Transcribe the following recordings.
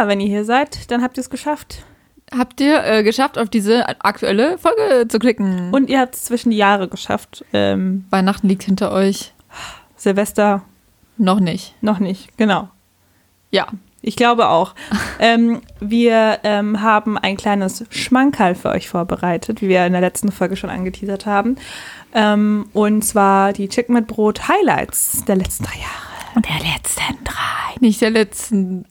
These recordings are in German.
Ja, wenn ihr hier seid, dann habt ihr es geschafft. Habt ihr äh, geschafft, auf diese aktuelle Folge zu klicken? Und ihr habt es zwischen die Jahre geschafft. Ähm, Weihnachten liegt hinter euch. Silvester Noch nicht. noch nicht, genau. Ja. Ich glaube auch. ähm, wir ähm, haben ein kleines Schmankerl für euch vorbereitet, wie wir in der letzten Folge schon angeteasert haben. Ähm, und zwar die Chicken mit Brot Highlights der letzten drei Jahre. Und der letzten drei. Nicht der letzten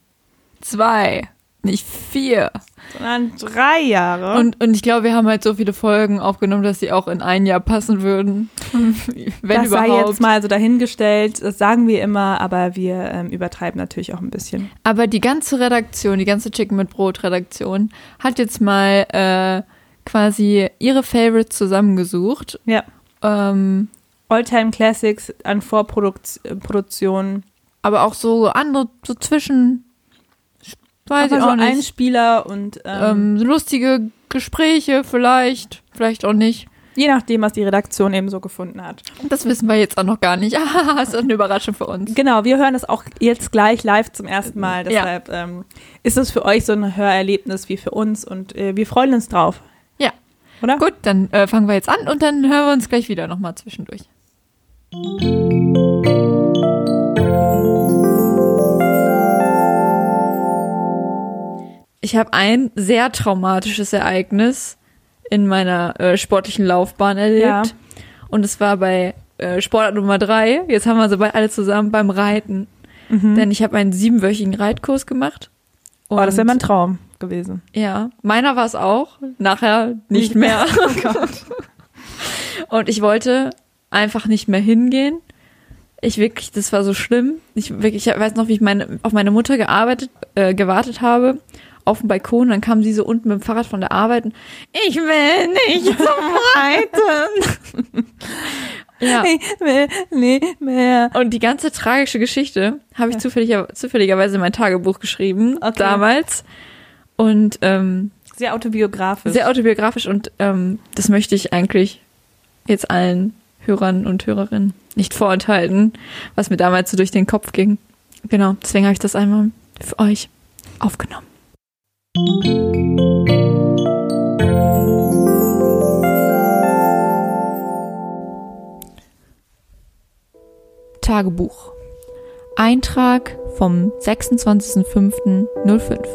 zwei. Nicht vier. Sondern drei Jahre. Und, und ich glaube, wir haben halt so viele Folgen aufgenommen, dass sie auch in ein Jahr passen würden. Wenn das überhaupt. sei jetzt mal so dahingestellt, das sagen wir immer, aber wir ähm, übertreiben natürlich auch ein bisschen. Aber die ganze Redaktion, die ganze Chicken mit Brot Redaktion hat jetzt mal äh, quasi ihre Favorites zusammengesucht. Ja. Ähm, Alltime Classics an Vorproduktionen. aber auch so andere, so zwischen, weiß Aber ich so auch nicht. Einspieler und ähm, ähm, lustige Gespräche vielleicht, vielleicht auch nicht. je nachdem, was die Redaktion eben so gefunden hat. Das wissen wir jetzt auch noch gar nicht. Ah, ist eine Überraschung für uns. Genau, wir hören es auch jetzt gleich live zum ersten Mal. Ja. Deshalb ähm, ist es für euch so ein Hörerlebnis wie für uns und äh, wir freuen uns drauf. Ja. Oder? Gut, dann äh, fangen wir jetzt an und dann hören wir uns gleich wieder nochmal zwischendurch. Ich habe ein sehr traumatisches Ereignis in meiner äh, sportlichen Laufbahn erlebt. Ja. Und es war bei äh, Sportart Nummer drei. Jetzt haben wir so bei alle zusammen beim Reiten. Mhm. Denn ich habe einen siebenwöchigen Reitkurs gemacht. oh, das wäre mein Traum gewesen. ja, meiner war es auch. Nachher nicht mehr. Und ich wollte einfach nicht mehr hingehen. Ich wirklich, das war so schlimm. Ich wirklich, ich weiß noch, wie ich meine, auf meine Mutter gearbeitet, äh, gewartet habe auf dem Balkon. Dann kam sie so unten mit dem Fahrrad von der Arbeit. Und, ich will nicht zum Reiten. ja. Ich will nicht mehr. Und die ganze tragische Geschichte habe ich zufälliger, zufälligerweise in mein Tagebuch geschrieben Okay. damals. Und ähm, Sehr autobiografisch. sehr autobiografisch und ähm, das möchte ich eigentlich jetzt allen Hörern und Hörerinnen nicht vorenthalten, was mir damals so durch den Kopf ging. Genau, deswegen habe ich das einmal für euch aufgenommen. Tagebuch. Eintrag vom 26.05.05.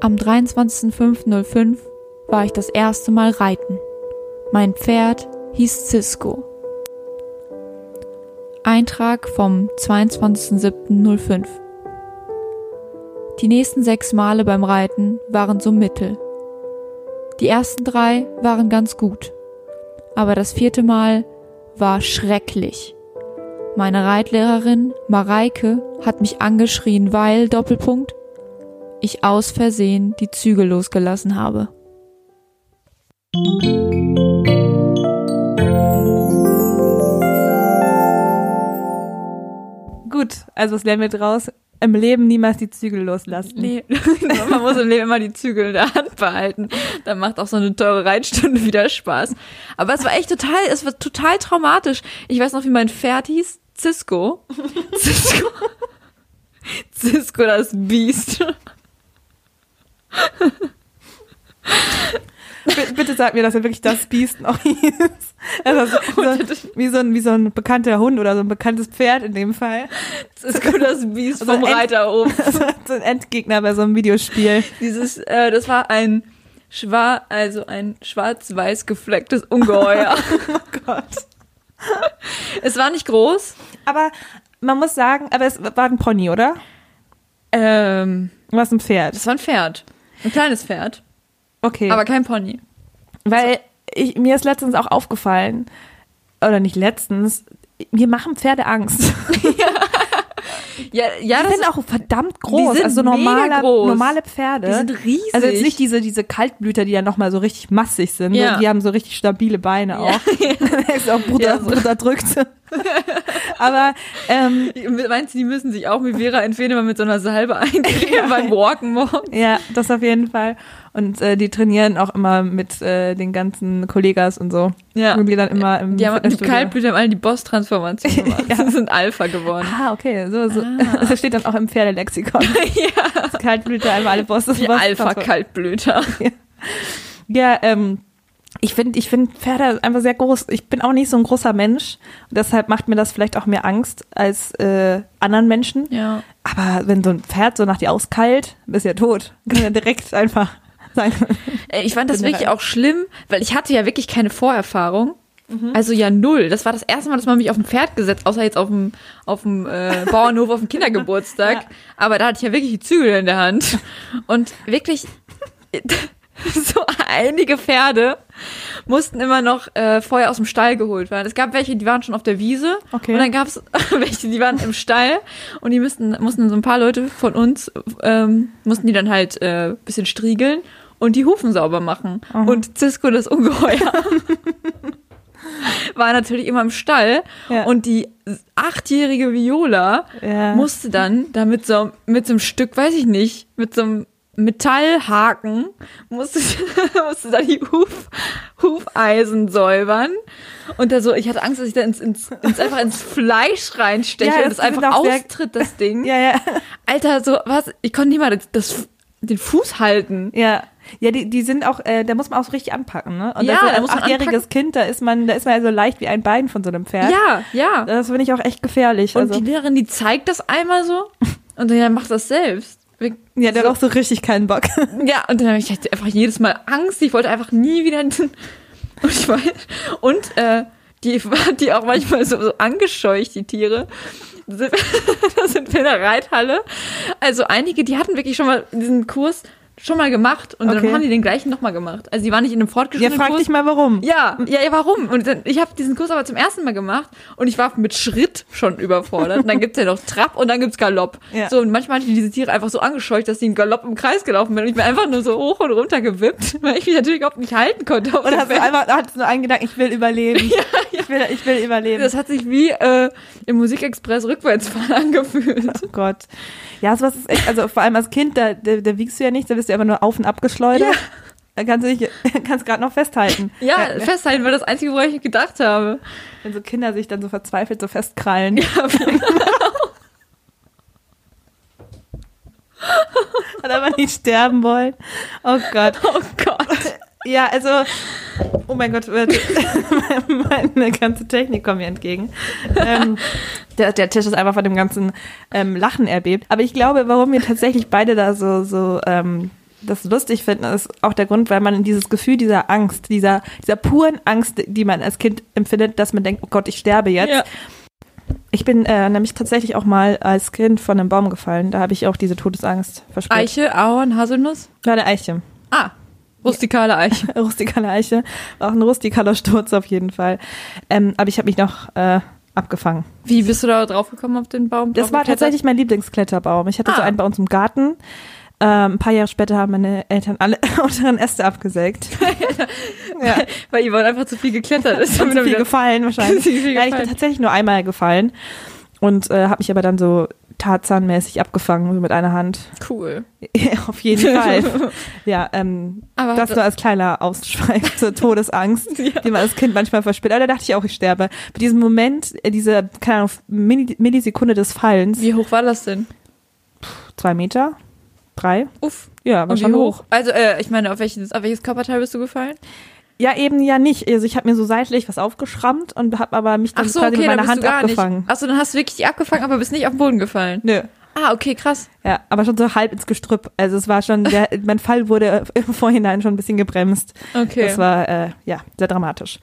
Am 23.05.05 war ich das erste Mal reiten. Mein Pferd hieß Cisco. Eintrag vom 22.07.05. Die nächsten sechs Male beim Reiten waren so mittel. Die ersten drei waren ganz gut. Aber das vierte Mal war schrecklich. Meine Reitlehrerin Mareike hat mich angeschrien, weil Doppelpunkt ich aus Versehen die Zügel losgelassen habe. Gut, also was lernen wir draus? Im Leben niemals die Zügel loslassen. Nee, man muss im Leben immer die Zügel in der Hand behalten. Dann macht auch so eine teure Reitstunde wieder Spaß. Aber es war echt total, es war total traumatisch. Ich weiß noch, wie mein Pferd hieß. Cisco. Cisco. Cisco, das Biest. Bitte, sag mir, dass er wirklich das Biest noch hieß. Also, so, wie, so ein, wie so ein bekannter Hund oder so ein bekanntes Pferd in dem Fall. Cisco, das Biest Also vom End- Reiterhof. Also, so ein Endgegner bei so einem Videospiel. Dieses, äh, das war ein schwar, also ein schwarz-weiß geflecktes Ungeheuer. Oh Gott. es war nicht groß. Aber man muss sagen, aber es war ein Pony, oder? Ähm, War es ein Pferd? das war ein Pferd. Ein kleines Pferd. Okay. Aber kein Pony. Weil ich, mir ist letztens auch aufgefallen, oder nicht letztens, mir machen Pferde Angst. Ja, ja, die das sind auch verdammt groß. sind also normale, groß. normale Pferde. Die sind riesig. Also jetzt nicht diese, diese Kaltblüter, die ja nochmal so richtig massig sind. Ja. Die haben so richtig stabile Beine auch. ist auch Bruder, Ja, so. Bruder drückt. Aber ähm, Meinst du, die müssen sich auch wie Vera Entfehde mal mit so einer Salbe eincremen beim Walken morgen? ja, das auf jeden Fall. Und äh, die trainieren auch immer mit äh, den ganzen Kollegas und so. Ja. Und die dann immer im Die, haben, die. Kaltblüter haben alle die Boss-Transformation gemacht. Ja. Sie sind Alpha geworden. Ah, okay. So, so. Ah. Das steht dann auch im Pferdelexikon. ja. Kaltblüter, einmal alle Bosse. Die Boss- Alpha-Kaltblüter. Ja, ähm, ich finde ich finde Pferde einfach sehr groß. Ich bin auch nicht so ein großer Mensch. Und deshalb macht mir das vielleicht auch mehr Angst als äh, anderen Menschen. Ja. Aber wenn so ein Pferd so nach dir auskeilt, bist du ja tot. Kann ja direkt einfach sagen. Ey, Ich fand das wirklich auch schlimm, weil ich hatte ja wirklich keine Vorerfahrung. Mhm. Also ja null. Das war das erste Mal, dass man mich auf ein Pferd gesetzt, außer jetzt auf dem, auf dem äh, Bauernhof auf dem Kindergeburtstag. Ja. Aber da hatte ich ja wirklich die Zügel in der Hand. Und wirklich so einige Pferde mussten immer noch äh, vorher aus dem Stall geholt werden. Es gab welche, die waren schon auf der Wiese Okay. und dann gab es welche, die waren im Stall und die mussten, mussten so ein paar Leute von uns, ähm, mussten die dann halt äh, bisschen striegeln und die Hufen sauber machen. Und Cisco, das Ungeheuer, war natürlich immer im Stall Ja. und die achtjährige Viola Ja. musste dann da mit so, mit so einem Stück, weiß ich nicht, mit so einem Metallhaken, musste, musste da die Huf, Hufeisen säubern. Und da so, ich hatte Angst, dass ich da ins, ins, ins einfach ins Fleisch reinsteche Ja, und das es einfach austritt, das Ding. Ja, ja. Alter, so, was? Ich konnte nicht mal das, das, den Fuß halten. Ja. Ja, die, die sind auch, äh, da muss man auch so richtig anpacken, ne? Und Ja, das, muss man achtjähriges. Kind, da ist man, da ist man ja so leicht wie ein Bein von so einem Pferd. Ja, ja. Das finde ich auch echt gefährlich. Und also, die Lehrerin, die zeigt das einmal so und dann macht das selbst. Ja, der so- hat auch so richtig keinen Bock. Ja, und dann habe ich halt einfach jedes Mal Angst. Ich wollte einfach nie wieder. Und ich weiß, und äh, die hat die auch manchmal so, so angescheucht, die Tiere. Da sind wir in der Reithalle. Also einige, die hatten wirklich schon mal diesen Kurs schon mal gemacht und Okay. dann haben die den gleichen nochmal gemacht. Also die waren nicht in einem Ja, fortgeschrittenen frag Kurs. dich mal warum. Ja, ja, ja, warum? Und dann, ich habe diesen Kurs aber zum ersten Mal gemacht und ich war mit Schritt schon überfordert. Und dann gibt's ja noch Trab und dann gibt's Galopp. Ja. So, und manchmal hatte ich diese Tiere einfach so angescheucht, dass die im Galopp im Kreis gelaufen sind und ich bin einfach nur so hoch und runter gewippt, weil ich mich natürlich überhaupt nicht halten konnte. Und hast du einfach hattest nur einen Gedanken, ich will überleben. Ich, will, ich will überleben. das hat sich wie äh, im Musikexpress rückwärtsfahren angefühlt. Oh Gott. Ja, sowas ist echt, also vor allem als Kind, da, da, da wiegst du ja nichts, da bist du einfach nur auf und ab geschleudert. Ja. Da kannst du dich, kannst gerade noch festhalten. Ja, festhalten war das Einzige, woran ich gedacht habe. Wenn so Kinder sich dann so verzweifelt so festkrallen. Und aber nicht sterben wollen. Oh Gott. Oh Gott. Ja, also, oh mein Gott, meine ganze Technik kommt mir entgegen. Ähm, der, der Tisch ist einfach von dem ganzen ähm, Lachen erbebt. Aber ich glaube, warum wir tatsächlich beide da so, so ähm, das lustig finden, ist auch der Grund, weil man dieses Gefühl dieser Angst, dieser, dieser puren Angst, die man als Kind empfindet, dass man denkt, oh Gott, ich sterbe jetzt. Ja. Ich bin äh, nämlich tatsächlich auch mal als Kind von einem Baum gefallen. Da habe ich auch diese Todesangst verspürt. Eiche, Ahorn, Haselnuss. War eine Eiche. Ah, rustikale Eiche. rustikale Eiche. War auch ein rustikaler Sturz auf jeden Fall. Ähm, aber ich habe mich noch äh, abgefangen. Wie bist du da drauf gekommen auf den Baum? Das war tatsächlich mein Lieblingskletterbaum. Ich hatte so Ah. einen bei uns im Garten. Ähm, ein paar Jahre später haben meine Eltern alle unteren Äste abgesägt. ja. Weil Yvonne einfach zu viel geklettert ist. Und zu viel gefallen wahrscheinlich. Viel Nein, ich bin gefallen. tatsächlich nur einmal gefallen und äh, habe mich aber dann so Tarzan-mäßig abgefangen so mit einer Hand. Cool. Ja, auf jeden Fall. ja, ähm, Aber das nur als kleiner Ausschweif zur Todesangst, die man als Kind manchmal verspürt. Aber da dachte ich auch, ich sterbe. Bei diesem Moment, äh, diese, keine Ahnung, Milli- Millisekunde des Fallens, Wie hoch war das denn? zwei Meter, drei, Uff. ja, war Und wie hoch. Also, äh, ich meine, auf welches, auf welches Körperteil bist du gefallen? Ja, eben ja nicht. Also ich habe mir so seitlich was aufgeschrammt und habe aber mich dann so, quasi okay, mit meiner Hand abgefangen. nicht. Ach so, dann hast du wirklich die abgefangen, aber bist nicht auf den Boden gefallen. Nö. Ah, okay, krass. Ja, aber schon so halb ins Gestrüpp. Also es war schon, der, mein Fall wurde im Vorhinein schon ein bisschen gebremst. Okay. Das war, äh, ja, sehr dramatisch.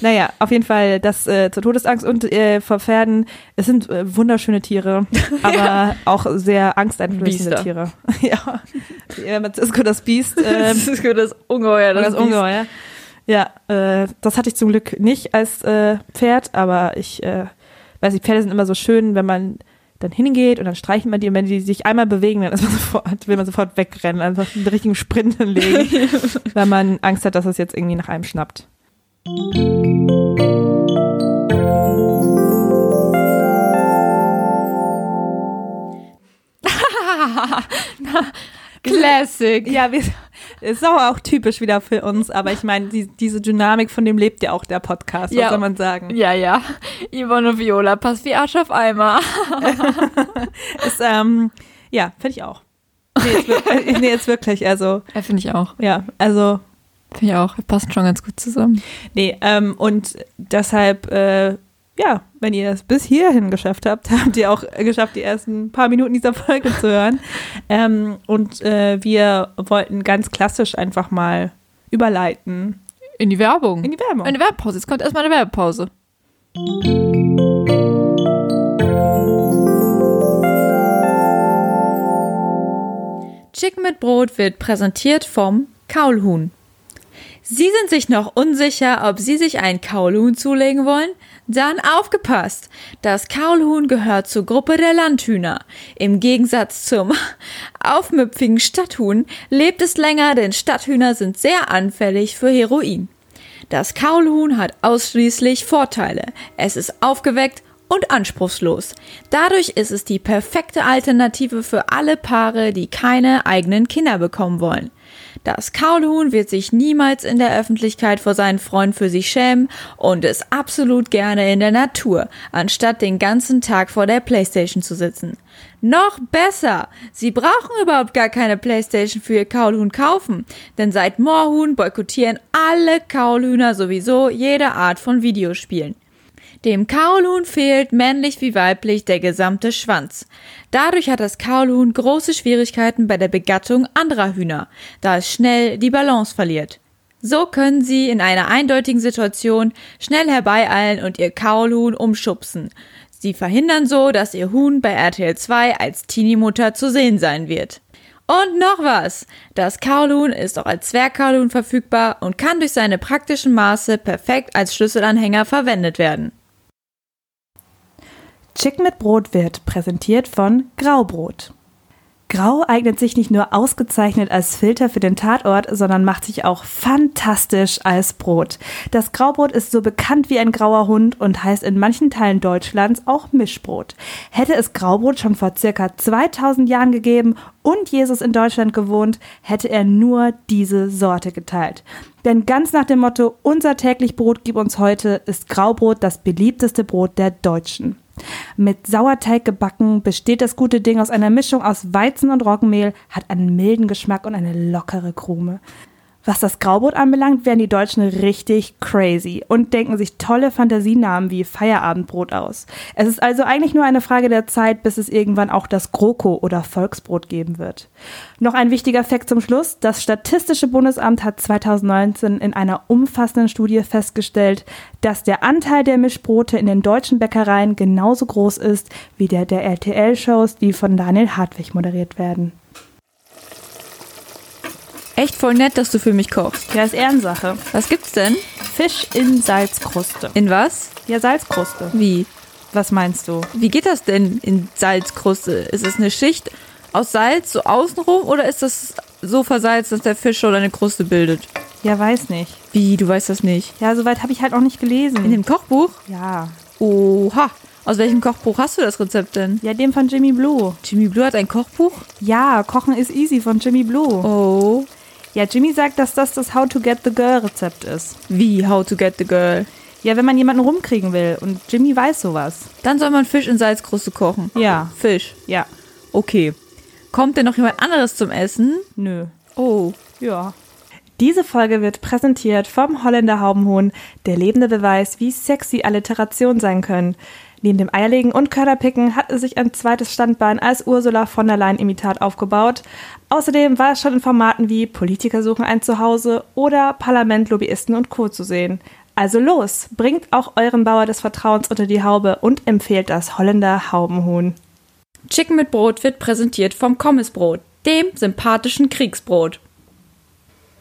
Naja, auf jeden Fall das äh, zur Todesangst und äh, vor Pferden. Es sind äh, wunderschöne Tiere, aber auch sehr angsteinflößende. Tiere. ja, ja mit Cisco das Biest. Äh, das ist gut, das Ungeheuer. das Das, das Ungeheuer. Ja, äh, das hatte ich zum Glück nicht als äh, Pferd, aber ich äh, weiß nicht, Pferde sind immer so schön, wenn man dann hingeht und dann streicht man die und wenn die sich einmal bewegen, dann man sofort, will man sofort wegrennen, einfach einen richtigen Sprint hinlegen, weil man Angst hat, dass es jetzt irgendwie nach einem schnappt. Classic. Ja, wir, Ist aber auch typisch wieder für uns, aber ich meine, die, diese Dynamik, von dem lebt ja auch der Podcast, was Ja. soll man sagen? Ja, ja. Yvonne und Viola passt wie Arsch auf Eimer. Ist, ähm, ja, finde ich auch. Nee jetzt, wir- äh, nee, jetzt wirklich, also, Ja, finde ich auch. ja, also, Finde ich auch. Wir passen schon ganz gut zusammen. nee, ähm, und deshalb, äh, ja, wenn ihr es bis hierhin geschafft habt, habt ihr auch geschafft, die ersten paar Minuten dieser Folge zu hören. Ähm, und äh, wir wollten ganz klassisch einfach mal überleiten In die Werbung. in die Werbung. Eine Werbepause. Jetzt kommt erstmal eine Werbepause. Chicken mit Brot wird präsentiert vom Kaulhuhn. Sie sind sich noch unsicher, ob Sie sich ein Kaulhuhn zulegen wollen? Dann aufgepasst! Das Kaulhuhn gehört zur Gruppe der Landhühner. Im Gegensatz zum aufmüpfigen Stadthuhn lebt es länger, denn Stadthühner sind sehr anfällig für Heroin. Das Kaulhuhn hat ausschließlich Vorteile. Es ist aufgeweckt und anspruchslos. Dadurch ist es die perfekte Alternative für alle Paare, die keine eigenen Kinder bekommen wollen. Das Kaulhuhn wird sich niemals in der Öffentlichkeit vor seinen Freunden für sich schämen und ist absolut gerne in der Natur, anstatt den ganzen Tag vor der Playstation zu sitzen. Noch besser! Sie brauchen überhaupt gar keine Playstation für ihr Kaulhuhn kaufen, denn seit Moorhuhn boykottieren alle Kaulhühner sowieso jede Art von Videospielen. Dem Kaulhuhn fehlt, männlich wie weiblich, der gesamte Schwanz. Dadurch hat das Kaulhuhn große Schwierigkeiten bei der Begattung anderer Hühner, da es schnell die Balance verliert. So können sie in einer eindeutigen Situation schnell herbeieilen und ihr Kaulhuhn umschubsen. Sie verhindern so, dass ihr Huhn bei RTL 2 als Teenie-Mutter zu sehen sein wird. Und noch was! Das Kaulhuhn ist auch als Zwergkaulhuhn verfügbar und kann durch seine praktischen Maße perfekt als Schlüsselanhänger verwendet werden. Chicken mit Brot wird präsentiert von Graubrot. Grau eignet sich nicht nur ausgezeichnet als Filter für den Tatort, sondern macht sich auch fantastisch als Brot. Das Graubrot ist so bekannt wie ein grauer Hund und heißt in manchen Teilen Deutschlands auch Mischbrot. Hätte es Graubrot schon vor circa 2000 Jahren gegeben und Jesus in Deutschland gewohnt, hätte er nur diese Sorte geteilt. Denn ganz nach dem Motto Unser täglich Brot gib uns heute ist Graubrot das beliebteste Brot der Deutschen. Mit Sauerteig gebacken besteht das gute Ding aus einer Mischung aus Weizen und Roggenmehl, hat einen milden Geschmack und eine lockere Krume. Was das Graubrot anbelangt, werden die Deutschen richtig crazy und denken sich tolle Fantasienamen wie Feierabendbrot aus. Es ist also eigentlich nur eine Frage der Zeit, bis es irgendwann auch das GroKo oder Volksbrot geben wird. Noch ein wichtiger Fakt zum Schluss. Das Statistische Bundesamt hat 2019 in einer umfassenden Studie festgestellt, dass der Anteil der Mischbrote in den deutschen Bäckereien genauso groß ist wie der der RTL-Shows, die von Daniel Hartwig moderiert werden. Echt voll nett, dass du für mich kochst. Ja, ist Ehrensache. Was gibt's denn? Fisch in Salzkruste. In was? Ja, Salzkruste. Wie? Was meinst du? Wie geht das denn in Salzkruste? Ist es eine Schicht aus Salz so außenrum oder ist das so versalzt, dass der Fisch schon eine Kruste bildet? Ja, weiß nicht. Wie, du weißt das nicht? Ja, soweit habe ich halt auch nicht gelesen. In dem Kochbuch? ja. Oha. Aus welchem Kochbuch hast du das Rezept denn? Ja, dem von Jimmy Blue. Jimmy Blue hat ein Kochbuch? Ja, Kochen ist easy von Jimmy Blue. Oh. Ja, Jimmy sagt, dass das das How to Get the Girl Rezept ist. Wie, how to get the girl? Ja, wenn man jemanden rumkriegen will. Und Jimmy weiß sowas. Dann soll man Fisch in Salzkruste kochen. Ja, Fisch. ja. Okay. Kommt denn noch jemand anderes zum Essen? Nö. Oh. Ja. Diese Folge wird präsentiert vom Holländer Haubenhuhn, der lebende Beweis, wie sexy Alliterationen sein können. Neben dem Eierlegen und Körderpicken hat es sich ein zweites Standbein als Ursula von der Leyen-Imitat aufgebaut. Außerdem war es schon in Formaten wie Politiker suchen ein Zuhause oder Parlament, Lobbyisten und Co. zu sehen. Also los, bringt auch euren Bauer des Vertrauens unter die Haube und empfehlt das Holländer Haubenhuhn. Chicken mit Brot wird präsentiert vom Kommissbrot, dem sympathischen Kriegsbrot.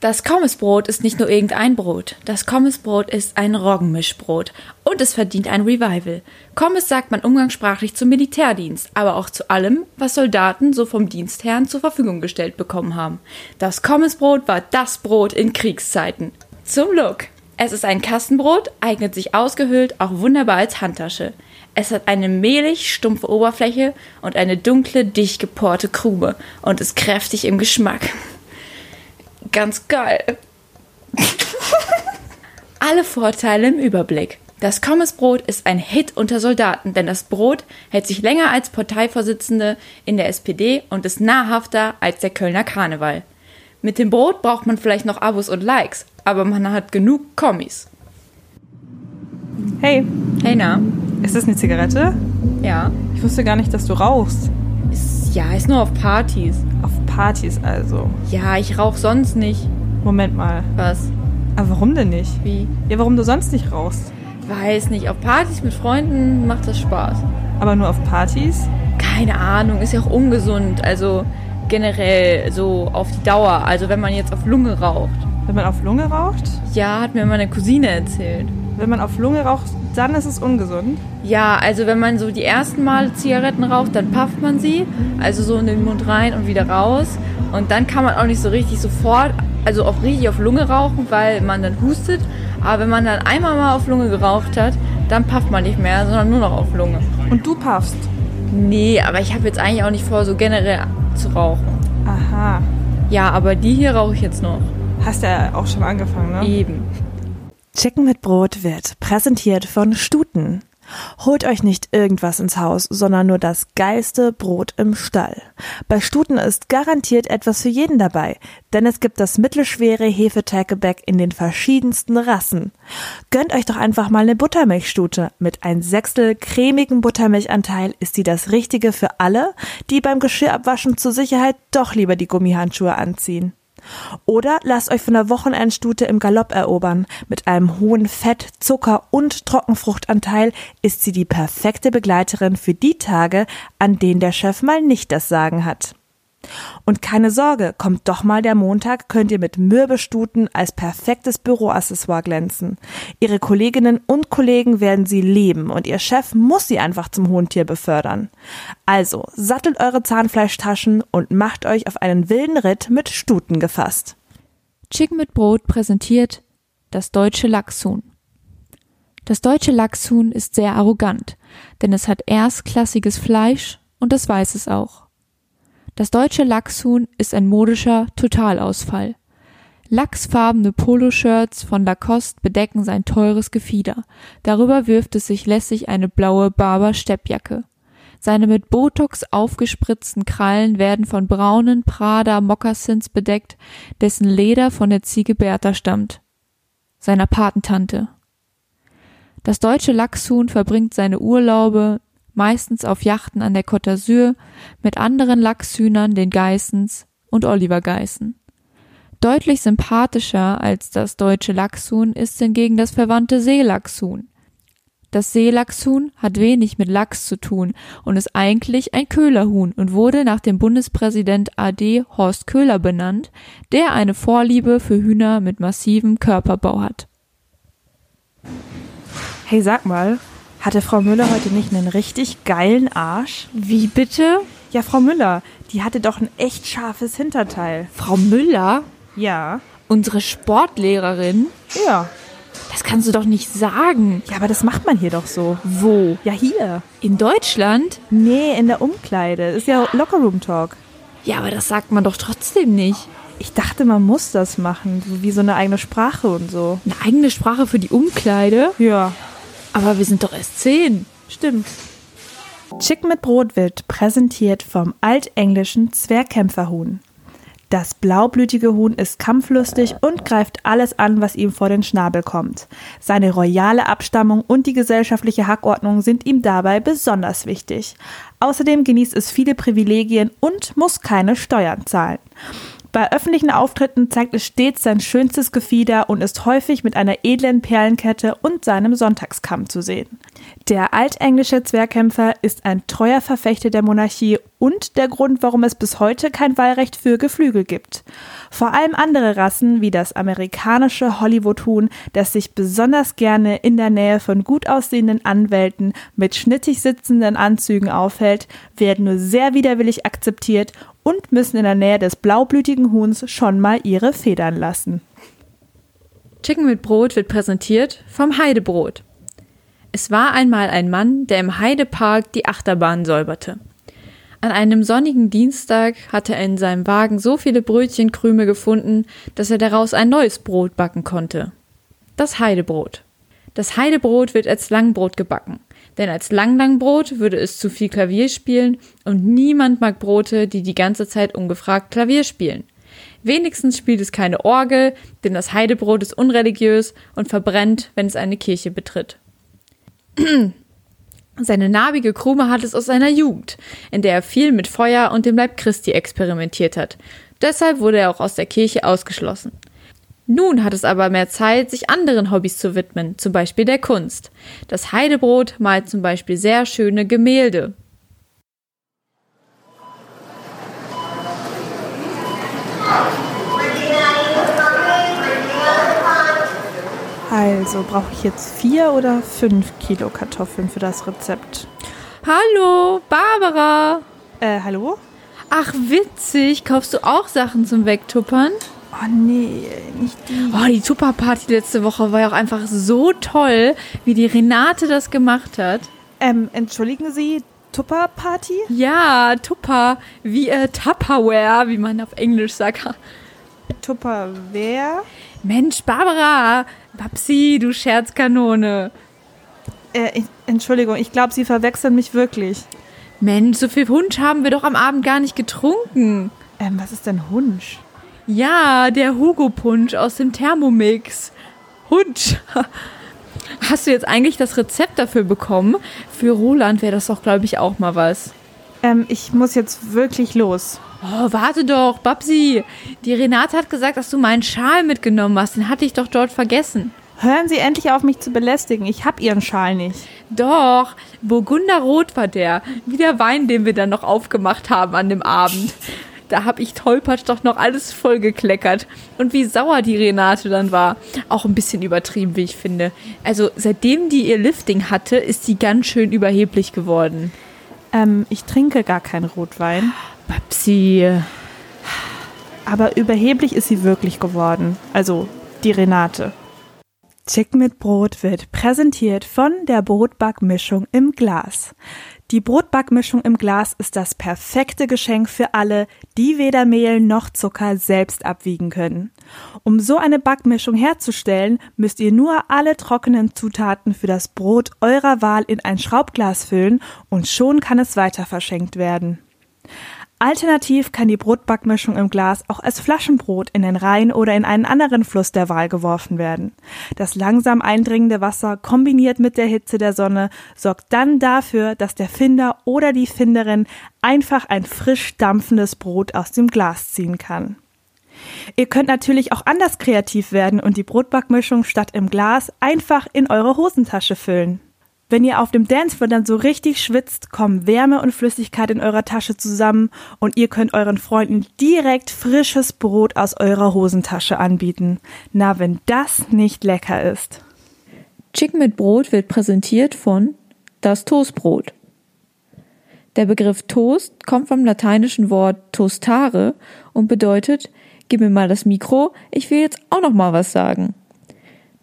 Das Kommissbrot ist nicht nur irgendein Brot. Das Kommissbrot ist ein Roggenmischbrot und es verdient ein Revival. Kommiss sagt man umgangssprachlich zum Militärdienst, aber auch zu allem, was Soldaten so vom Dienstherrn zur Verfügung gestellt bekommen haben. Das Kommissbrot war das Brot in Kriegszeiten. Zum Look. Es ist ein Kastenbrot, eignet sich ausgehöhlt auch wunderbar als Handtasche. Es hat eine mehlig stumpfe Oberfläche und eine dunkle, dicht geporte Krume und ist kräftig im Geschmack. Ganz geil. Alle Vorteile im Überblick. Das Kommesbrot ist ein Hit unter Soldaten, denn das Brot hält sich länger als Parteivorsitzende in der SPD und ist nahrhafter als der Kölner Karneval. Mit dem Brot braucht man vielleicht noch Abos und Likes, aber man hat genug Kommis. Hey, Hey na? ist das eine Zigarette? Ja. Ich wusste gar nicht, dass du rauchst. Ist, ja, ist nur auf Partys. Auf Partys also. Ja, ich rauch sonst nicht. Moment mal. Was? Aber warum denn nicht? Wie? Ja, warum du sonst nicht rauchst? Weiß nicht. Auf Partys mit Freunden macht das Spaß. Aber nur auf Partys? Keine Ahnung, ist ja auch ungesund. Also generell so auf die Dauer. Also wenn man jetzt auf Lunge raucht. Wenn man auf Lunge raucht? Ja, hat mir meine Cousine erzählt. Wenn man auf Lunge raucht, dann ist es ungesund. Ja, also wenn man so die ersten Male Zigaretten raucht, dann pafft man sie, also so in den Mund rein und wieder raus. Und dann kann man auch nicht so richtig sofort, also auch richtig auf Lunge rauchen, weil man dann hustet. Aber wenn man dann einmal mal auf Lunge geraucht hat, dann pafft man nicht mehr, sondern nur noch auf Lunge. Und du puffst. Nee, aber ich habe jetzt eigentlich auch nicht vor, so generell zu rauchen. Aha. Ja, aber die hier rauche ich jetzt noch. Hast ja auch schon angefangen, ne? Eben. Chicken mit Brot wird präsentiert von Stuten. Holt euch nicht irgendwas ins Haus, sondern nur das geilste Brot im Stall. Bei Stuten ist garantiert etwas für jeden dabei, denn es gibt das mittelschwere Hefeteiggebäck in den verschiedensten Rassen. Gönnt euch doch einfach mal eine Buttermilchstute. Mit ein Sechstel cremigen Buttermilchanteil ist sie das Richtige für alle, die beim Geschirrabwaschen zur Sicherheit doch lieber die Gummihandschuhe anziehen. Oder lasst euch von der Wochenendstute im Galopp erobern. Mit einem hohen Fett, Zucker und Trockenfruchtanteil ist sie die perfekte Begleiterin für die Tage, an denen der Chef mal nicht das Sagen hat. Und keine Sorge, kommt doch mal der Montag, könnt ihr mit Mürbestuten als perfektes Büroaccessoire glänzen. Ihre Kolleginnen und Kollegen werden sie lieben und ihr Chef muss sie einfach zum hohen Tier befördern. Also, sattelt eure Zahnfleischtaschen und macht euch auf einen wilden Ritt mit Stuten gefasst. Chicken mit Brot präsentiert das deutsche Lachshuhn. Das deutsche Lachshuhn ist sehr arrogant, denn es hat erstklassiges Fleisch und das weiß es auch. Das deutsche Lachshuhn ist ein modischer Totalausfall. Lachsfarbene Poloshirts von Lacoste bedecken sein teures Gefieder. Darüber wirft es sich lässig eine blaue Barber-Steppjacke. Seine mit Botox aufgespritzten Krallen werden von braunen Prada Moccasins bedeckt, dessen Leder von der Ziege Bertha stammt, seiner Patentante. Das deutsche Lachshuhn verbringt seine Urlaube meistens auf Yachten an der Côte d'Azur mit anderen Lachshühnern, den Geissens und Oliver Geissen. Deutlich sympathischer als das deutsche Lachshuhn ist hingegen das verwandte Seelachshuhn. Das Seelachshuhn hat wenig mit Lachs zu tun und ist eigentlich ein Köhlerhuhn und wurde nach dem Bundespräsident AD Horst Köhler benannt, der eine Vorliebe für Hühner mit massivem Körperbau hat. Hey, sag mal, hatte Frau Müller heute nicht einen richtig geilen Arsch? Wie bitte? Ja, Frau Müller, die hatte doch ein echt scharfes Hinterteil. Frau Müller? Ja. Unsere Sportlehrerin? Ja. Das kannst du doch nicht sagen. Ja, aber das macht man hier doch so. Wo? Ja, hier. In Deutschland? Nee, in der Umkleide. Ist ja Lockerroom Talk. Ja, aber das sagt man doch trotzdem nicht. Ich dachte, man muss das machen, so wie so eine eigene Sprache und so. Eine eigene Sprache für die Umkleide? Ja, Aber wir sind doch erst zehn. stimmt. Chicken mit Brot wird präsentiert vom altenglischen Zwergkämpferhuhn. Das blaublütige Huhn ist kampflustig und greift alles an, was ihm vor den Schnabel kommt. Seine royale Abstammung und die gesellschaftliche Hackordnung sind ihm dabei besonders wichtig. Außerdem genießt es viele Privilegien und muss keine Steuern zahlen. Bei öffentlichen Auftritten zeigt es stets sein schönstes Gefieder und ist häufig mit einer edlen Perlenkette und seinem Sonntagskamm zu sehen. Der altenglische Zwergkämpfer ist ein treuer Verfechter der Monarchie und der Grund, warum es bis heute kein Wahlrecht für Geflügel gibt. Vor allem andere Rassen, wie das amerikanische Hollywood-Huhn, das sich besonders gerne in der Nähe von gut aussehenden Anwälten mit schnittig sitzenden Anzügen aufhält, werden nur sehr widerwillig akzeptiert und müssen in der Nähe des blaublütigen Huhns schon mal ihre Federn lassen. Chicken mit Brot wird präsentiert vom Heidebrot. Es war einmal ein Mann, der im Heidepark die Achterbahn säuberte. An einem sonnigen Dienstag hatte er in seinem Wagen so viele Brötchenkrümel gefunden, dass er daraus ein neues Brot backen konnte. Das Heidebrot. Das Heidebrot wird als Langbrot gebacken, denn als Langlangbrot würde es zu viel Klavier spielen und niemand mag Brote, die die ganze Zeit ungefragt Klavier spielen. Wenigstens spielt es keine Orgel, denn das Heidebrot ist unreligiös und verbrennt, wenn es eine Kirche betritt. Seine narbige Krume hat es aus seiner Jugend, in der er viel mit Feuer und dem Leib Christi experimentiert hat. Deshalb wurde er auch aus der Kirche ausgeschlossen. Nun hat es aber mehr Zeit, sich anderen Hobbys zu widmen, zum Beispiel der Kunst. Das Heidebrot malt zum Beispiel sehr schöne Gemälde. Also brauche ich jetzt vier oder fünf Kilo Kartoffeln für das Rezept. Hallo, Barbara. Äh, hallo? Ach, witzig. Kaufst du auch Sachen zum Wegtuppern? Oh nee, nicht die. Oh, die Tupperparty letzte Woche war ja auch einfach so toll, wie die Renate das gemacht hat. Ähm, entschuldigen Sie, Tupperparty? Ja, Tupper, wie äh, Tupperware, wie man auf Englisch sagt. Tupperware? Mensch, Barbara, Babsi, du Scherzkanone. Äh, ich- Entschuldigung, ich glaube, Sie verwechseln mich wirklich. Mensch, so viel Hunsch haben wir doch am Abend gar nicht getrunken. Ähm, was ist denn Hunsch? Ja, der Hugo-Punsch aus dem Thermomix. Hunsch. Hast du jetzt eigentlich das Rezept dafür bekommen? Für Roland wäre das doch, glaube ich, auch mal was. Ähm, ich muss jetzt wirklich los. Oh, warte doch, Babsi. Die Renate hat gesagt, dass du meinen Schal mitgenommen hast. Den hatte ich doch dort vergessen. Hören Sie endlich auf, mich zu belästigen. Ich hab Ihren Schal nicht. Doch, Burgunderrot war der. Wie der Wein, den wir dann noch aufgemacht haben an dem Abend. Da hab ich tollpatsch doch noch alles vollgekleckert. Und wie sauer die Renate dann war. Auch ein bisschen übertrieben, wie ich finde. Also, seitdem die ihr Lifting hatte, ist sie ganz schön überheblich geworden. Ähm, ich trinke gar keinen Rotwein. Babsi. Aber überheblich ist sie wirklich geworden. Also, die Renate. Chicken mit Brot wird präsentiert von der Brotbackmischung im Glas. Die Brotbackmischung im Glas ist das perfekte Geschenk für alle, die weder Mehl noch Zucker selbst abwiegen können. Um so eine Backmischung herzustellen, müsst ihr nur alle trockenen Zutaten für das Brot eurer Wahl in ein Schraubglas füllen und schon kann es weiter verschenkt werden. Alternativ kann die Brotbackmischung im Glas auch als Flaschenbrot in den Rhein oder in einen anderen Fluss der Wahl geworfen werden. Das langsam eindringende Wasser kombiniert mit der Hitze der Sonne sorgt dann dafür, dass der Finder oder die Finderin einfach ein frisch dampfendes Brot aus dem Glas ziehen kann. Ihr könnt natürlich auch anders kreativ werden und die Brotbackmischung statt im Glas einfach in eure Hosentasche füllen. Wenn ihr auf dem Dancefloor dann so richtig schwitzt, kommen Wärme und Flüssigkeit in eurer Tasche zusammen und ihr könnt euren Freunden direkt frisches Brot aus eurer Hosentasche anbieten. Na, wenn das nicht lecker ist. Chicken mit Brot wird präsentiert von das Toastbrot. Der Begriff Toast kommt vom lateinischen Wort tostare und bedeutet, gib mir mal das Mikro, ich will jetzt auch noch mal was sagen.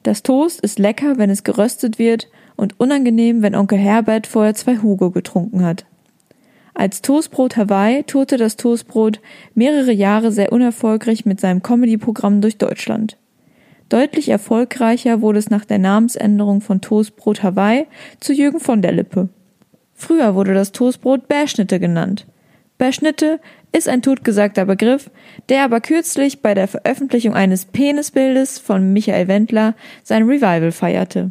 Das Toast ist lecker, wenn es geröstet wird und unangenehm, wenn Onkel Herbert vorher zwei Hugo getrunken hat. Als Toastbrot Hawaii tourte das Toastbrot mehrere Jahre sehr unerfolgreich mit seinem Comedy-Programm durch Deutschland. Deutlich erfolgreicher wurde es nach der Namensänderung von Toastbrot Hawaii zu Jürgen von der Lippe. Früher wurde das Toastbrot Bärschnitte genannt. Bärschnitte ist ein totgesagter Begriff, der aber kürzlich bei der Veröffentlichung eines Penisbildes von Michael Wendler sein Revival feierte.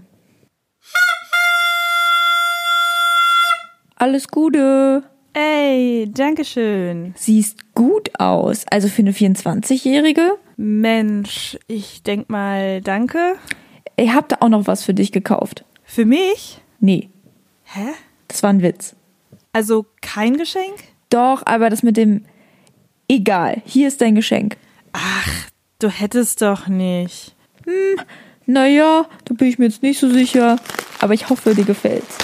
Alles Gute! Ey, Dankeschön. Siehst gut aus. Also für eine 24-Jährige? Mensch, ich denk mal, danke. Ich hab da auch noch was für dich gekauft. Für mich? Nee, Hä? das war ein Witz. Also kein Geschenk? Doch, aber das mit dem egal. Hier ist dein Geschenk. Du hättest doch nicht. Naja, da bin ich mir jetzt nicht so sicher. Aber ich hoffe, dir gefällt's.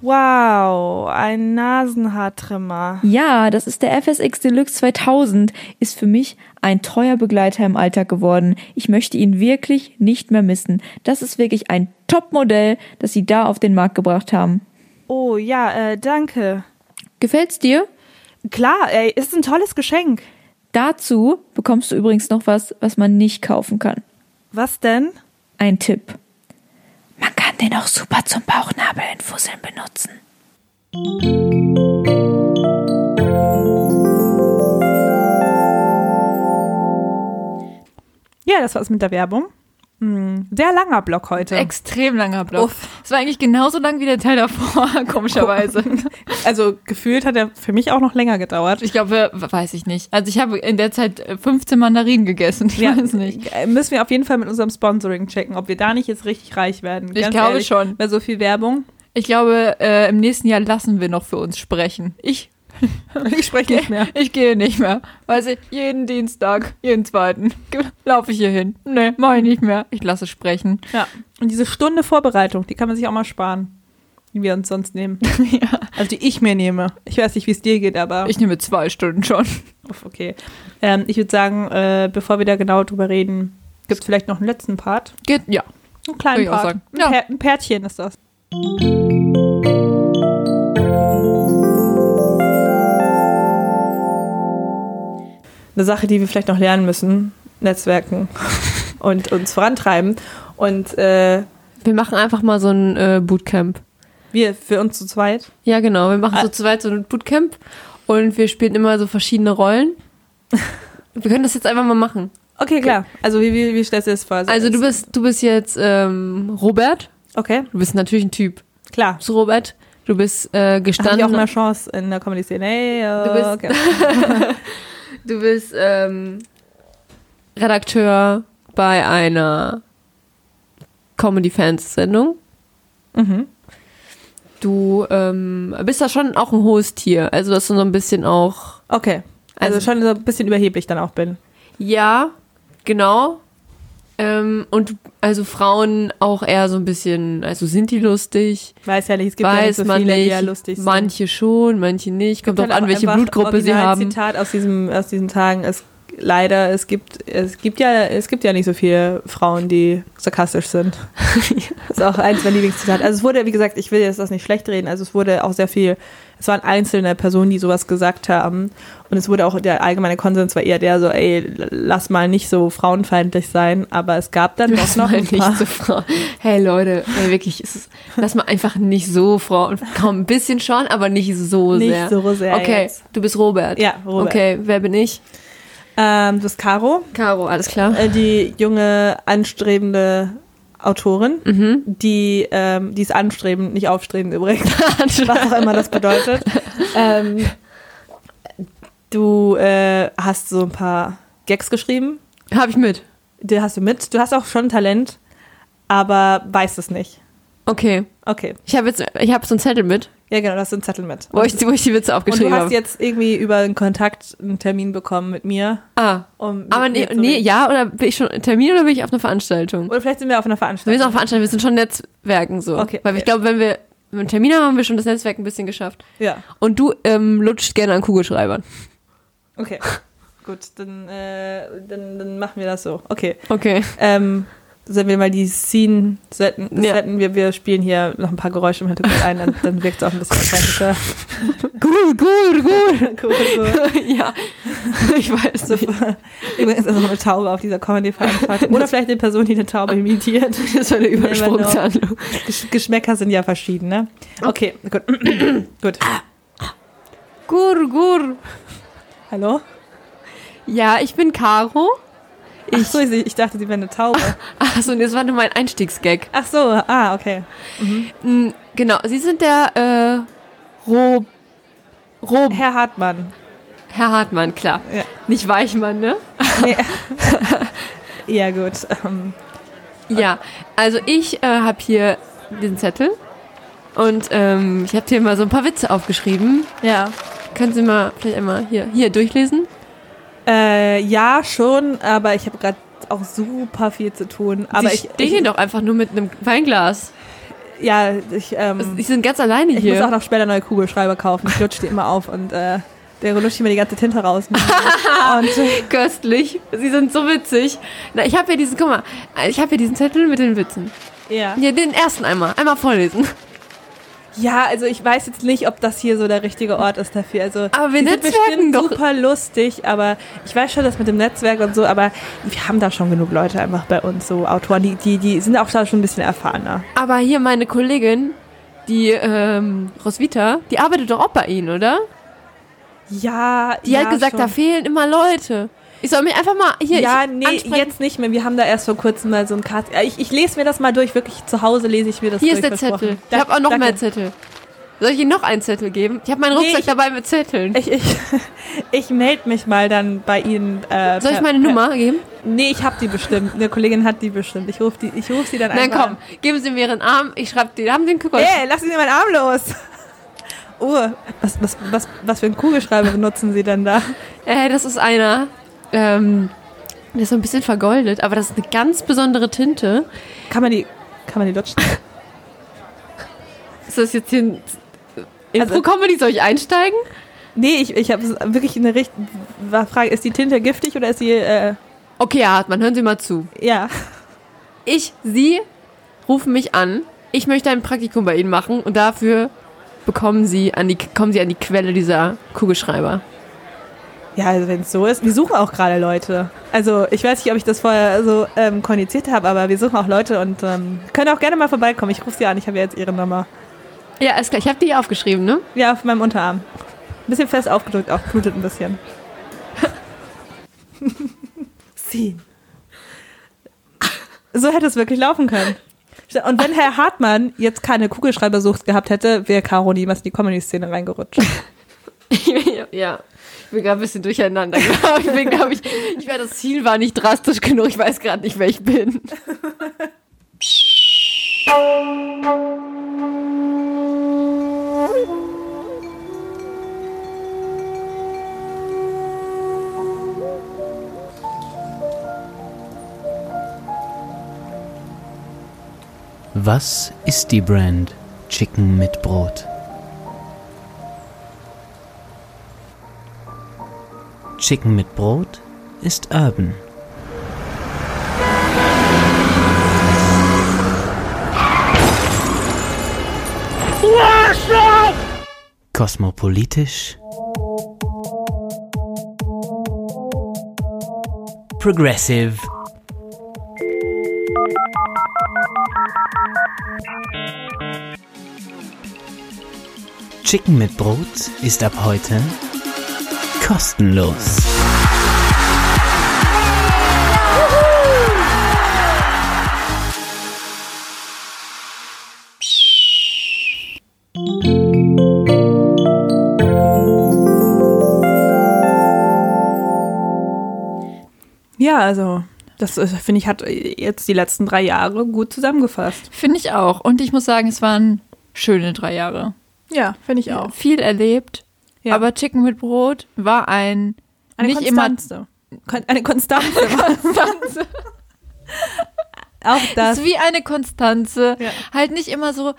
Wow, ein Nasenhaartrimmer. Ja, das ist der FSX Deluxe 2000. Ist für mich ein treuer Begleiter im Alltag geworden. Ich möchte ihn wirklich nicht mehr missen. Das ist wirklich ein Top-Modell, das sie da auf den Markt gebracht haben. Oh ja, äh, danke. Gefällt's dir? Klar, ey, ist ein tolles Geschenk. Dazu bekommst du übrigens noch was, was man nicht kaufen kann. Was denn? Ein Tipp. Kann den auch super zum Bauchnabel entfusseln benutzen. Ja, das war's mit der Werbung. Hm, Sehr langer Block heute. Extrem langer Block. Es war eigentlich genauso lang wie der Teil davor, komischerweise. Also gefühlt hat er für mich auch noch länger gedauert. Ich glaube, weiß ich nicht. Also ich habe in der Zeit äh, 15 Mandarinen gegessen. Ich weiß nicht. äh, Müssen wir auf jeden Fall mit unserem Sponsoring checken, ob wir da nicht jetzt richtig reich werden. Ich glaube schon. Bei so viel Werbung. Ich glaube, äh, im nächsten Jahr lassen wir noch für uns sprechen. Ich, Ich spreche nicht mehr. ich gehe nicht mehr. Weiß ich, jeden Dienstag, jeden zweiten, laufe ich hier hin. Nee, mach ich nicht mehr. Ich lasse sprechen. Ja. Und diese Stunde Vorbereitung, die kann man sich auch mal sparen, die wir uns sonst nehmen. ja. Also die ich mir nehme. Ich weiß nicht, wie es dir geht, aber Ich nehme zwei Stunden schon. Uff, okay. Ähm, ich würde sagen, äh, bevor wir da genau drüber reden, gibt es vielleicht noch einen letzten Part. Geht, ja. Einen kleinen Part. Ein, Ja. Pär, ein Pärtchen ist das. Eine Sache, die wir vielleicht noch lernen müssen, Netzwerken und uns vorantreiben. Und äh, Wir machen einfach mal so ein äh, Bootcamp. wir für uns zu zweit. Ja, genau. Wir machen Ah. so zu zweit so ein Bootcamp und wir spielen immer so verschiedene Rollen. wir können das jetzt einfach mal machen. Okay, klar. Also wie, wie, wie stellst du das vor? Also du bist, du bist jetzt ähm, Robert. Okay, Du bist natürlich ein Typ. klar. Du bist Robert. Du bist äh, Habe ich gestanden. auch mehr Chance in der Comedy-Szene. Hey, äh, Du bist- okay. Du bist ähm, Redakteur bei einer Comedy-Fans-Sendung. mhm. Du ähm, bist da schon auch ein hohes Tier. Also, dass du so ein bisschen auch. Okay. Also, Also- schon so ein bisschen überheblich dann auch bin. Ja, genau. Ähm, und also Frauen auch eher so ein bisschen. Also, sind die lustig? Weiß ja nicht, es gibt ja nicht Weiß so man viele, die nicht. ja lustig sind. manche schon, manche nicht. Kommt drauf halt an, welche Blutgruppe sie haben. Zitat aus diesem aus diesen Tagen. Es leider es gibt es gibt ja es gibt ja nicht so viele Frauen, die sarkastisch sind. das ist auch eins meiner Lieblingszitate. Also es wurde wie gesagt, ich will jetzt das nicht schlecht reden. Also es wurde auch sehr viel. Es waren einzelne Personen, die sowas gesagt haben. Und es wurde auch der allgemeine Konsens war eher der so, ey, lass mal nicht so frauenfeindlich sein. Aber es gab dann doch Lass noch mal ein nicht paar. so Frau. Hey Leute, ey, wirklich, ist, lass mal einfach nicht so Frau. Kaum ein bisschen schon, aber nicht so Nicht sehr. so sehr Okay, jetzt. du bist Robert. Ja, Robert. Okay, wer bin ich? Ähm, das ist Caro. Caro, alles klar. äh, die junge, anstrebende Autorin, Mhm. die, ähm, die ist anstrebend, nicht aufstrebend übrigens, was auch immer das bedeutet. ähm, du äh, hast so ein paar Gags geschrieben, Hab ich mit. die hast du mit. Du hast auch schon Talent, aber weißt es nicht. Okay. Okay, Ich habe jetzt, ich habe so einen Zettel mit, ja genau, du hast einen Zettel mit. wo ich, wo ich die Witze und aufgeschrieben du hast habe. jetzt irgendwie über einen Kontakt einen Termin bekommen mit mir. Ah, Um aber nee, nee, ja, oder bin ich schon Termin oder bin ich auf einer Veranstaltung? Oder vielleicht sind wir auf einer Wir Veranstaltung. sind auf einer Veranstaltung, wir sind schon Netzwerken so. Okay, Weil okay. ich glaube, wenn wir einen Termin haben, haben wir schon das Netzwerk ein bisschen geschafft. Ja, Und du ähm, lutscht gerne an Kugelschreibern. okay. Gut, dann, äh, dann, dann machen wir das so. Okay. Okay. Ähm, sollen wir mal die Scene setten? Ja. setten? Wir, wir spielen hier noch ein paar Geräusche im Hintergrund ein, dann, dann wirkt es auch ein bisschen authentischer. Gut. cool, cool. ja, ich weiß nicht. Übrigens ist noch eine Taube auf dieser Comedy-Veranstaltung. Oder vielleicht eine Person, die eine Taube imitiert. Das war eine. Übersprungshandlung. Gesch Geschmäcker sind ja verschieden, ne? Okay, gut. gut. Gur, gur. Hallo? Ja, ich bin Caro. Ach so, ich, ich dachte, sie wäre eine Taube. Achso, und das war nur mein Einstiegsgag. Ach so, ah, okay. Mm, Genau, Sie sind der äh, Rob, Rob, Herr Hartmann. Herr Hartmann, klar. Ja. Nicht Weichmann, ne? Nee. ja, gut. Ähm, Ja, also ich äh, habe hier den Zettel und ähm, ich habe hier mal so ein paar Witze aufgeschrieben. ja. Können Sie mal vielleicht einmal hier, hier durchlesen? Äh, ja, schon, aber ich habe gerade auch super viel zu tun. Aber Sie ich, stehen hier ich doch einfach nur mit einem Weinglas. ja, ich, ähm, Sie sind ganz alleine ich muss auch hier. noch später neue Kugelschreiber kaufen. Ich lutsche die immer auf und äh, der lutscht immer die ganze Tinte raus. und äh, Köstlich. Sie sind so witzig. Na, ich habe hier diesen, guck mal, ich habe hier diesen Zettel mit den Witzen. ja. Hier, den ersten einmal. Einmal vorlesen. Ja, also ich weiß jetzt nicht, ob das hier so der richtige Ort ist dafür. Also Aber wir sind bestimmt doch. super lustig, aber ich weiß schon, das mit dem Netzwerk und so, aber wir haben da schon genug Leute einfach bei uns, so Autoren, die, die, die sind auch da schon ein bisschen erfahrener. Aber hier meine Kollegin, die ähm, Roswitha, die arbeitet doch auch bei Ihnen, oder? Ja, Die ja, hat gesagt, schon. da fehlen immer Leute. Ich soll mich einfach mal hier ja, nee, ansprechen. jetzt nicht mehr. Wir haben da erst vor kurzem mal so ein Kart. Ich, ich lese mir das mal durch, wirklich zu Hause lese ich mir das Hier durch. ist der. Zettel. Ich habe auch noch danke. mehr Zettel. Soll ich Ihnen noch einen Zettel geben? Ich habe meinen Nee, Rucksack ich- dabei mit Zetteln. Ich, ich, ich melde mich mal dann bei Ihnen. Äh, Soll ich meine per- Nummer geben? Nee, ich habe die bestimmt. Eine Kollegin hat die bestimmt. Ich rufe ich ruf sie dann Nein, einfach komm, geben Sie mir Ihren Arm. Ich schreibe die. Haben Sie einen Kuckuck? an. Ey, lassen Sie meinen Arm los. Oh, was, was, was, was für einen Kugelschreiber benutzen Sie denn da? Äh, das ist einer. Ähm, der ist so ein bisschen vergoldet, aber das ist eine ganz besondere Tinte. Kann man die, kann man die lutschen? Ist das jetzt hier ein Also- Intro-Comedy? Soll ich einsteigen? Nee, ich, ich habe wirklich eine richtige Frage. Ist die Tinte giftig oder ist sie, äh, Okay, Herr Hartmann, hören Sie mal zu. ja. Ich, Sie rufen mich an. Ich möchte ein Praktikum bei Ihnen machen und dafür bekommen Sie an die, kommen Sie an die Quelle dieser Kugelschreiber. Ja, also wenn es so ist, wir suchen auch gerade Leute. Also ich weiß nicht, ob ich das vorher so ähm, kommuniziert habe, aber wir suchen auch Leute und ähm, können auch gerne mal vorbeikommen. Ich rufe sie an, ich habe ja jetzt ihre Nummer. Ja, alles klar. Ich habe die hier aufgeschrieben, ne? Ja, auf meinem Unterarm. Ein bisschen fest aufgedrückt, auch blutet ein bisschen. Sie. So hätte es wirklich laufen können. Und wenn Herr Hartmann jetzt keine Kugelschreibersucht gehabt hätte, wäre Caro niemals in die Comedy-Szene reingerutscht. ja. Ich bin gerade ein bisschen durcheinander. Ich bin, glaube ich, ich war, das Ziel war nicht drastisch genug. Ich weiß gerade nicht, wer ich bin. Was ist die Brand Chicken mit Brot? Chicken mit Brot ist urban. Kosmopolitisch. Progressive. Chicken mit Brot ist ab heute kostenlos. Ja, also das äh, finde ich hat jetzt die letzten drei Jahre gut zusammengefasst. Finde ich auch. Und ich muss sagen, es waren schöne drei Jahre. Ja, finde ich Viel erlebt. Ja. Aber Chicken mit Brot war ein Eine nicht immer Konstanze. Kon eine Konstanze. Konstanze. Auch Das das. ist wie eine Konstanze. Ja. Halt nicht immer so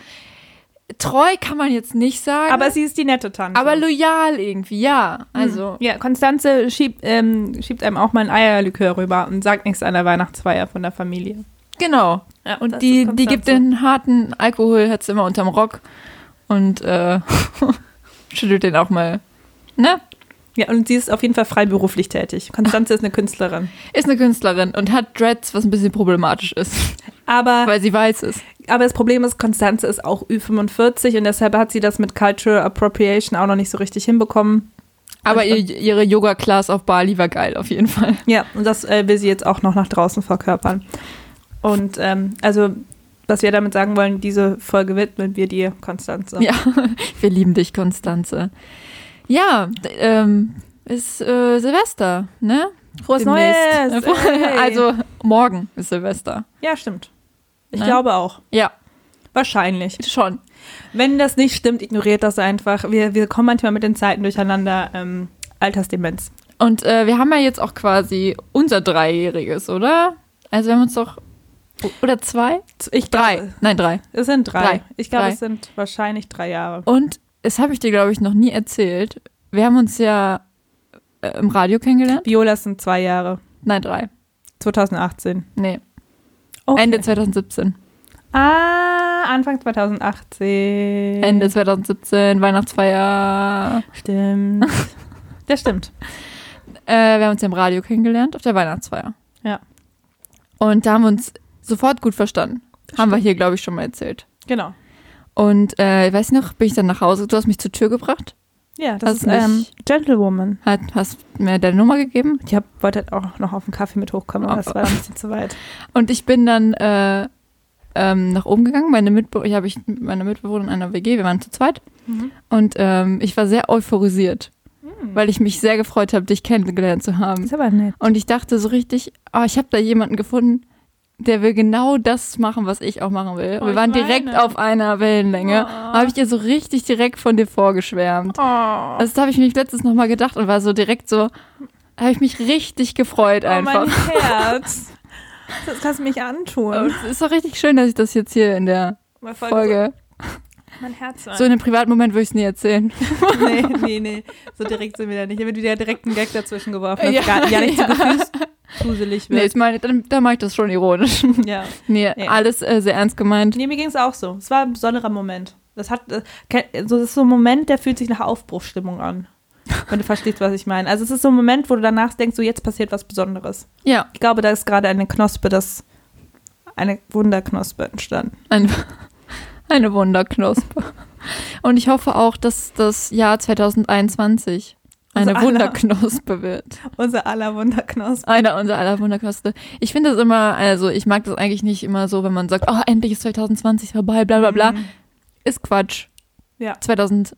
treu kann man jetzt nicht sagen. Aber sie ist die nette Tante. aber loyal irgendwie, ja. Also ja, Konstanze schiebt, ähm, schiebt einem auch mal ein Eierlikör rüber und sagt nichts an der Weihnachtsfeier von der Familie. genau. Ja, Und die, die gibt den harten Alkohol, hat sie immer unterm Rock und äh, schüttelt den auch mal. Ne? Ja, und sie ist auf jeden Fall freiberuflich tätig. Konstanze ist eine Künstlerin. Ist eine Künstlerin und hat Dreads, was ein bisschen problematisch ist, Aber, weil sie weiß ist. aber das Problem ist, Konstanze ist auch Ü45 und deshalb hat sie das mit Cultural Appropriation auch noch nicht so richtig hinbekommen. Aber ihr, ihre Yoga-Class auf Bali war geil, auf jeden Fall. Ja, und das äh, will sie jetzt auch noch nach draußen verkörpern. Und ähm, also, was wir damit sagen wollen, diese Folge widmen wir dir, Konstanze. Ja, wir lieben dich, Konstanze. Ja, ähm, ist äh, Silvester, ne? Frohes Demnächst. Neues! Also morgen ist Silvester. Ja, stimmt. Ich Ne? glaube auch. Ja, Wahrscheinlich. schon. Wenn das nicht stimmt, ignoriert das einfach. Wir, wir kommen manchmal mit den Zeiten durcheinander. Ähm, Altersdemenz. Und äh, wir haben ja jetzt auch quasi unser Dreijähriges, oder? Also wir haben uns doch. Oder zwei? Ich Drei. glaube, Nein, drei. es sind drei. Drei. Ich glaube, Drei. es sind wahrscheinlich drei Jahre. Und es habe ich dir, glaube ich, noch nie erzählt. Wir haben uns ja äh, im Radio kennengelernt. Viola sind zwei Jahre. Nein, drei. 2018. Nee, Okay. Ende 2017. Ah, Anfang 2018. Ende 2017, Weihnachtsfeier. Stimmt. Das stimmt. Äh, wir haben uns ja im Radio kennengelernt, auf der Weihnachtsfeier. Ja. Und da haben wir uns sofort gut verstanden. haben wir hier, glaube ich, schon mal erzählt. Genau. Und äh, ich weiß noch, bin ich dann nach Hause, du hast mich zur Tür gebracht, Ja, das Hast ist ähm, Gentlewoman. hat, hast mir deine Nummer gegeben Ich hab, wollte halt auch noch auf den Kaffee mit hochkommen, aber das war ein bisschen zu weit. und ich bin dann äh, ähm, nach oben gegangen. Meine Mitbe ich habe ich mit meiner Mitbewohnerin in einer WG, wir waren zu zweit. Und ähm, ich war sehr euphorisiert, weil ich mich sehr gefreut habe, dich kennengelernt zu haben. Ist aber nett. Und ich dachte so richtig, oh, ich habe da jemanden gefunden, der will genau das machen, was ich auch machen will. Oh, wir waren direkt auf einer Wellenlänge. Oh. Da habe ich dir so richtig direkt von dir vorgeschwärmt. Oh. Also da habe ich mich letztens nochmal gedacht und war so direkt so, habe ich mich richtig gefreut Oh, einfach. mein Herz. Das kannst du mich antun. Und es ist doch richtig schön, dass ich das jetzt hier in der Folge, So, mein Herz. so in einem privaten Moment würde ich es nie erzählen. nee, nee, nee. So direkt sind wir da nicht. Wenn du dir direkt einen Gag dazwischen geworfen hast, Ja, gar, ja nicht ja. so gefühlst, gruselig Nee, wird. ich meine, dann, dann mache ich das schon ironisch. ja. Nee, Nee. alles äh, sehr ernst gemeint. Nee, mir ging es auch so. Es war ein besonderer Moment. Das hat, äh, so, das ist so ein Moment, der fühlt sich nach Aufbruchsstimmung an. Wenn du verstehst, was ich meine. Also es ist so ein Moment, wo du danach denkst, so jetzt passiert was Besonderes. Ja, Ich glaube, da ist gerade eine Knospe, das eine Wunderknospe entstanden. Ein, eine Wunderknospe. Und ich hoffe auch, dass das Jahr 2021 eine Unser aller- Wunderknospe wird. Unser aller Wunderknospe. Einer unserer aller Wunderknospe. Ich finde das immer, also ich mag das eigentlich nicht immer so, wenn man sagt, oh, endlich ist 2020 vorbei, bla bla bla. Mhm. Ist Quatsch. Ja. 2000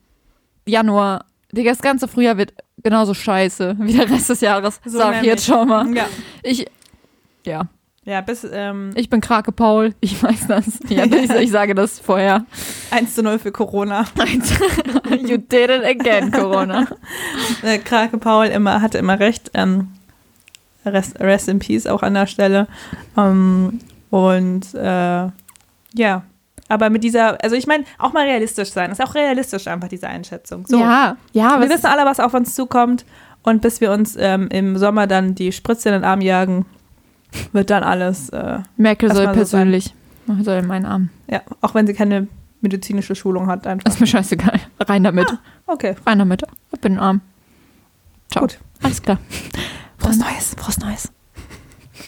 Januar, Digga, das ganze Frühjahr wird genauso scheiße wie der Rest des Jahres. So sag ich jetzt schon mal. Ja. Ich, ja, Ja, bis ähm, ich bin Krake Paul, ich weiß das. Ja, ich, ich sage das vorher. 1 zu 0 für Corona. you did it again, Corona. Äh, Krake Paul immer, hatte immer recht. Ähm, rest, rest in Peace auch an der Stelle. Ähm, und äh, ja, aber mit dieser, also ich meine, auch mal realistisch sein. Ist auch realistisch einfach diese Einschätzung. So, Ja, ja, wir wissen alle, was auf uns zukommt. Und bis wir uns ähm, im Sommer dann die Spritze in den Arm jagen, wird dann alles, äh, Merkel soll mal so sein. persönlich, soll in meinen Arm. ja, auch wenn sie keine medizinische Schulung hat, einfach. Ist mir scheißegal. Rein damit. Okay, Rein damit. Ich bin arm. Ciao. Gut. Alles klar. Frohes Neues. Frohes Neues.